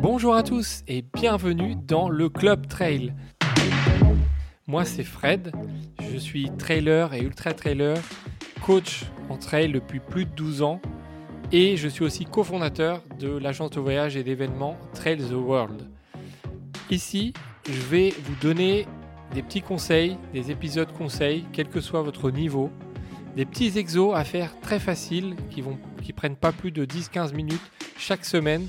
Bonjour à tous et bienvenue dans le Club Trail. Moi c'est Fred, je suis trailer et ultra trailer, coach en trail depuis plus de 12 ans et je suis aussi cofondateur de l'agence de voyage et d'événements Trail the World. Ici, je vais vous donner des petits conseils, des épisodes conseils, quel que soit votre niveau, des petits exos à faire très faciles qui vont qui prennent pas plus de 10-15 minutes chaque semaine.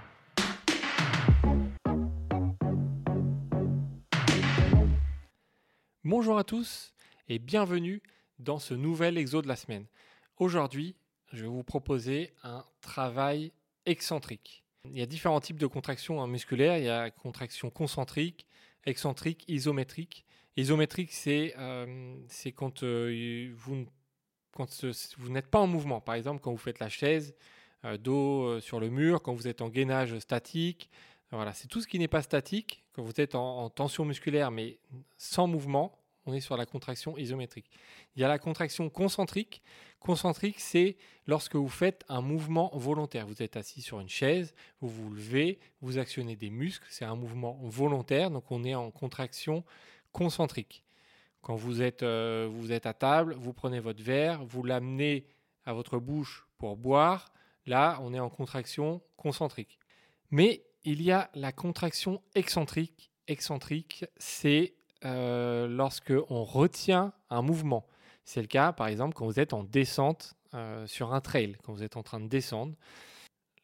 Bonjour à tous et bienvenue dans ce nouvel exo de la semaine. Aujourd'hui, je vais vous proposer un travail excentrique. Il y a différents types de contractions musculaires. Il y a contraction concentrique, excentrique, isométrique. Isométrique, c'est euh, quand, euh, vous, n'êtes pas en mouvement. Par exemple, quand vous faites la chaise, euh, dos sur le mur, quand vous êtes en gainage statique. Voilà, c'est tout ce qui n'est pas statique. Quand vous êtes en tension musculaire mais sans mouvement, on est sur la contraction isométrique. Il y a la contraction concentrique. Concentrique, c'est lorsque vous faites un mouvement volontaire. Vous êtes assis sur une chaise, vous vous levez, vous actionnez des muscles, c'est un mouvement volontaire, donc on est en contraction concentrique. Quand vous êtes, euh, vous êtes à table, vous prenez votre verre, vous l'amenez à votre bouche pour boire, là on est en contraction concentrique. Mais il y a la contraction excentrique. Excentrique, c'est euh, lorsque on retient un mouvement. C'est le cas, par exemple, quand vous êtes en descente euh, sur un trail, quand vous êtes en train de descendre.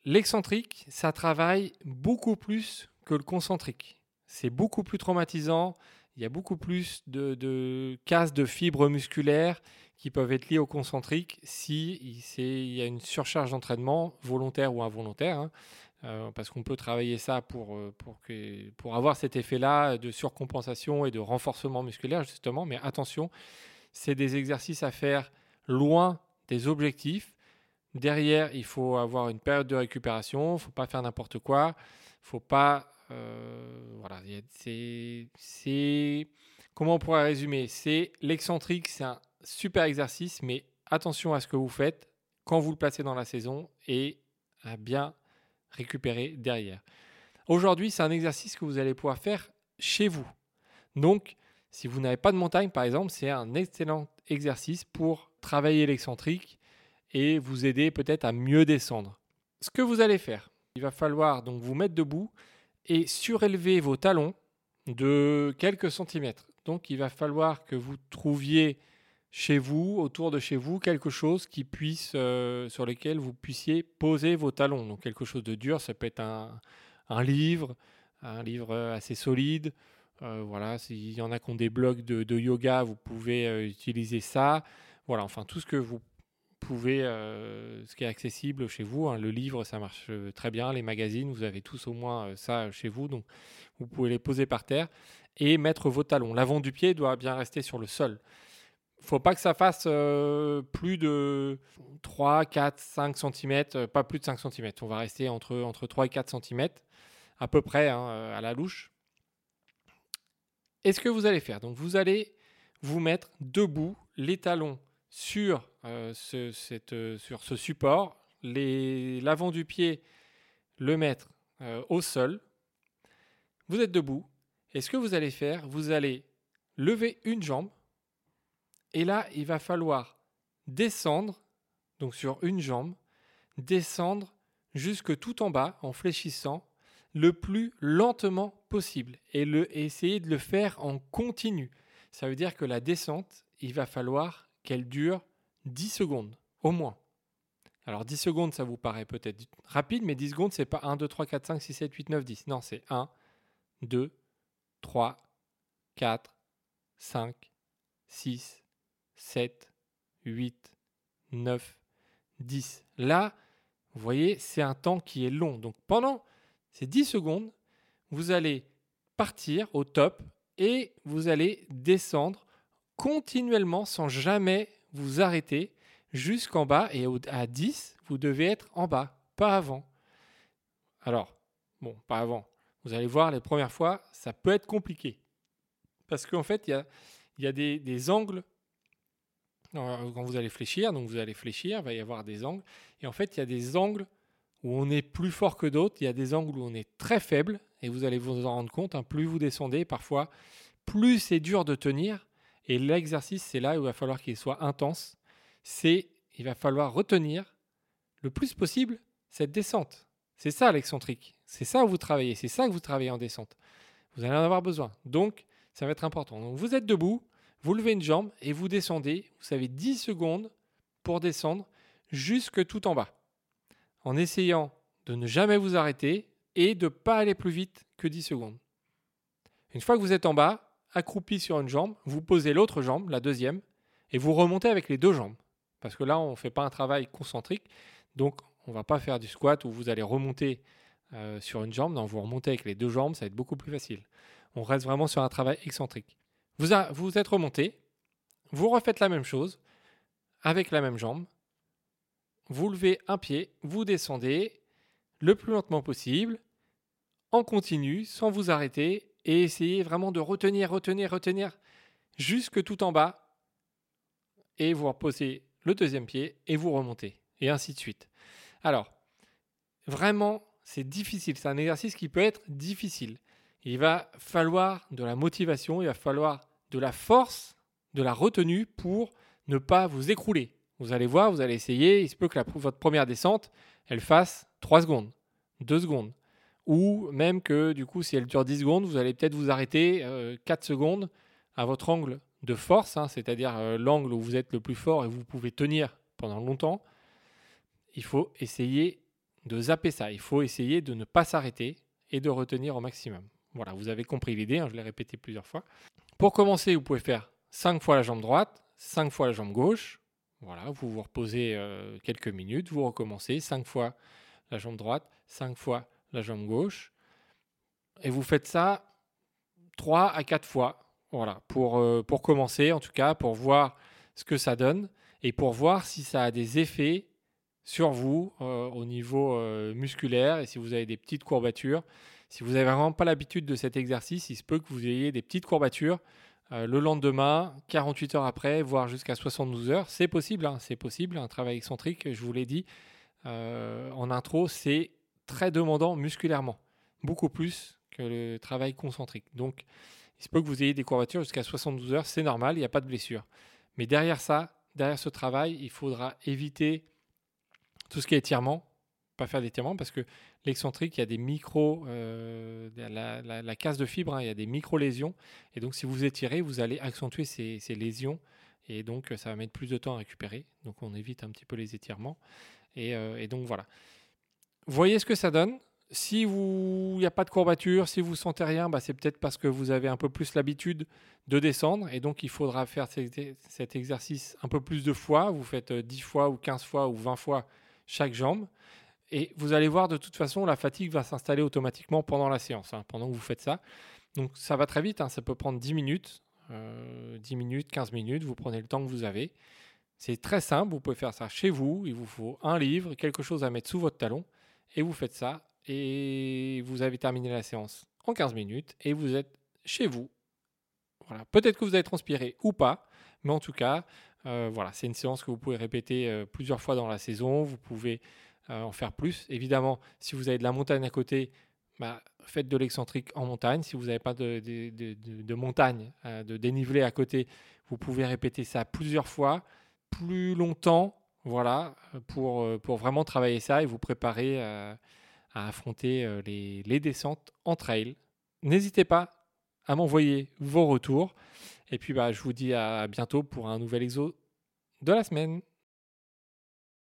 L'excentrique, ça travaille beaucoup plus que le concentrique. C'est beaucoup plus traumatisant. Il y a beaucoup plus de, de casse de fibres musculaires qui peuvent être liées au concentrique si il y a une surcharge d'entraînement, volontaire ou involontaire. Hein. Euh, parce qu'on peut travailler ça pour, euh, pour, que, pour avoir cet effet-là de surcompensation et de renforcement musculaire, justement. Mais attention, c'est des exercices à faire loin des objectifs. Derrière, il faut avoir une période de récupération, il ne faut pas faire n'importe quoi, il faut pas... Euh, voilà, c'est... Comment on pourrait résumer? C'est l'excentrique, c'est un super exercice, mais attention à ce que vous faites quand vous le placez dans la saison et à bien récupérer derrière. Aujourd'hui, c'est un exercice que vous allez pouvoir faire chez vous. Donc, si vous n'avez pas de montagne, par exemple, c'est un excellent exercice pour travailler l'excentrique et vous aider peut-être à mieux descendre. Ce que vous allez faire, il va falloir donc vous mettre debout et surélever vos talons de quelques centimètres. Donc, il va falloir que vous trouviez chez vous, autour de chez vous, quelque chose qui puisse, euh, sur lequel vous puissiez poser vos talons. Donc quelque chose de dur, ça peut être un, livre, un livre assez solide. Euh, voilà, s'il y en a qui ont des blocs de, yoga, vous pouvez euh, utiliser ça. Voilà, enfin tout ce que vous pouvez, ce qui est accessible chez vous. Hein. Le livre, ça marche très bien. Les magazines, vous avez tous au moins ça chez vous. Donc vous pouvez les poser par terre et mettre vos talons. L'avant du pied doit bien rester sur le sol faut pas que ça fasse euh, plus de 3, 4, 5 cm, pas plus de 5 cm. On va rester entre, entre 3 et 4 cm, à peu près hein, euh, à la louche. Et ce que vous allez faire, donc vous allez vous mettre debout, les talons sur, euh, ce, cette, sur ce support, l'avant du pied, le mettre au sol. Vous êtes debout. Et ce que vous allez faire, vous allez lever une jambe et là, il va falloir descendre, donc sur une jambe, descendre jusque tout en bas en fléchissant le plus lentement possible et, essayer de le faire en continu. Ça veut dire que la descente, il va falloir qu'elle dure 10 secondes, au moins. Alors 10 secondes, ça vous paraît peut-être rapide, mais 10 secondes, c'est pas 1, 2, 3, 4, 5, 6, 7, 8, 9, 10. Non, c'est 1, 2, 3, 4, 5, 6, 7, 8, 9, 10. Là, vous voyez, c'est un temps qui est long. Donc pendant ces 10 secondes, vous allez partir au top et vous allez descendre continuellement sans jamais vous arrêter jusqu'en bas et à 10, vous devez être en bas, pas avant. Alors, bon, pas avant. Vous allez voir, les premières fois, ça peut être compliqué. Parce qu'en fait, il y a, des, angles. Quand vous allez fléchir, donc vous allez fléchir, il va y avoir des angles. Et en fait, il y a des angles où on est plus fort que d'autres. Il y a des angles où on est très faible. Et vous allez vous en rendre compte. Hein, plus vous descendez, parfois, plus c'est dur de tenir. Et l'exercice, c'est là où il va falloir qu'il soit intense. C'est, il va falloir retenir le plus possible cette descente. C'est ça l'excentrique. C'est ça où vous travaillez. C'est ça que vous travaillez en descente. Vous allez en avoir besoin. Donc, ça va être important. Donc, vous êtes debout, vous levez une jambe et vous descendez. Vous avez 10 secondes pour descendre jusque tout en bas. En essayant de ne jamais vous arrêter et de ne pas aller plus vite que 10 secondes. Une fois que vous êtes en bas, accroupi sur une jambe, vous posez l'autre jambe, la deuxième, et vous remontez avec les deux jambes. Parce que là, on ne fait pas un travail concentrique, donc on ne va pas faire du squat où vous allez remonter euh, sur une jambe. Non, vous remontez avec les deux jambes, ça va être beaucoup plus facile. On reste vraiment sur un travail excentrique. Vous, vous êtes remonté, vous refaites la même chose avec la même jambe. Vous levez un pied, vous descendez le plus lentement possible, en continu, sans vous arrêter, et essayez vraiment de retenir, retenir, retenir jusque tout en bas et vous reposez le deuxième pied et vous remontez et ainsi de suite. Alors, vraiment, c'est difficile. C'est un exercice qui peut être difficile. Il va falloir de la motivation, il va falloir de la force, de la retenue pour ne pas vous écrouler. Vous allez voir, vous allez essayer. Il se peut que votre première descente, elle fasse 3 secondes, 2 secondes, ou même que du coup, si elle dure 10 secondes, vous allez peut-être vous arrêter 4 euh, secondes à votre angle de force, hein, c'est-à-dire euh, l'angle où vous êtes le plus fort et vous pouvez tenir pendant longtemps. Il faut essayer de zapper ça. Il faut essayer de ne pas s'arrêter et de retenir au maximum. Voilà, vous avez compris l'idée, hein, je l'ai répété plusieurs fois. Pour commencer, vous pouvez faire 5 fois la jambe droite, 5 fois la jambe gauche. Voilà, vous vous reposez euh, quelques minutes, vous recommencez 5 fois la jambe droite, 5 fois la jambe gauche. Et vous faites ça 3 à 4 fois. Voilà, pour, euh, pour commencer en tout cas, pour voir ce que ça donne et pour voir si ça a des effets sur vous euh, au niveau musculaire et si vous avez des petites courbatures. Si vous n'avez vraiment pas l'habitude de cet exercice, il se peut que vous ayez des petites courbatures le lendemain, 48 heures après, voire jusqu'à 72 heures. C'est possible, hein, c'est possible. Un travail excentrique, je vous l'ai dit en intro, c'est très demandant musculairement, beaucoup plus que le travail concentrique. Donc, il se peut que vous ayez des courbatures jusqu'à 72 heures, c'est normal, il n'y a pas de blessure. Mais derrière ça, derrière ce travail, il faudra éviter tout ce qui est étirement, pas faire d'étirement parce que l'excentrique, il y a des micro, euh, la, casse de fibre, hein, il y a des micro-lésions. Et donc, si vous étirez, vous allez accentuer ces, lésions. Et donc, ça va mettre plus de temps à récupérer. Donc, on évite un petit peu les étirements. Et, euh, et donc, voilà voyez ce que ça donne. Si il n'y a pas de courbature, si vous sentez rien, bah, c'est peut-être parce que vous avez un peu plus l'habitude de descendre et donc il faudra faire cet exercice un peu plus de fois. Vous faites 10 euh, fois ou 15 fois ou 20 fois chaque jambe et vous allez voir de toute façon la fatigue va s'installer automatiquement pendant la séance, hein, pendant que vous faites ça. Donc ça va très vite, hein, ça peut prendre 10 minutes, 10 euh, minutes, 15 minutes, vous prenez le temps que vous avez. C'est très simple, vous pouvez faire ça chez vous, il vous faut un livre, quelque chose à mettre sous votre talon et vous faites ça, et vous avez terminé la séance en 15 minutes, et vous êtes chez vous. Voilà. Peut-être que vous avez transpiré ou pas, mais en tout cas, euh, voilà, c'est une séance que vous pouvez répéter euh, plusieurs fois dans la saison. Vous pouvez euh, en faire plus. Évidemment, si vous avez de la montagne à côté, bah, faites de l'excentrique en montagne. Si vous n'avez pas de, montagne, de dénivelé à côté, vous pouvez répéter ça plusieurs fois, plus longtemps voilà, pour, euh, pour vraiment travailler ça et vous préparer euh, à, affronter euh, les, les, descentes en trail. N'hésitez pas à m'envoyer vos retours. Et puis, bah, je vous dis à bientôt pour un nouvel exo de la semaine.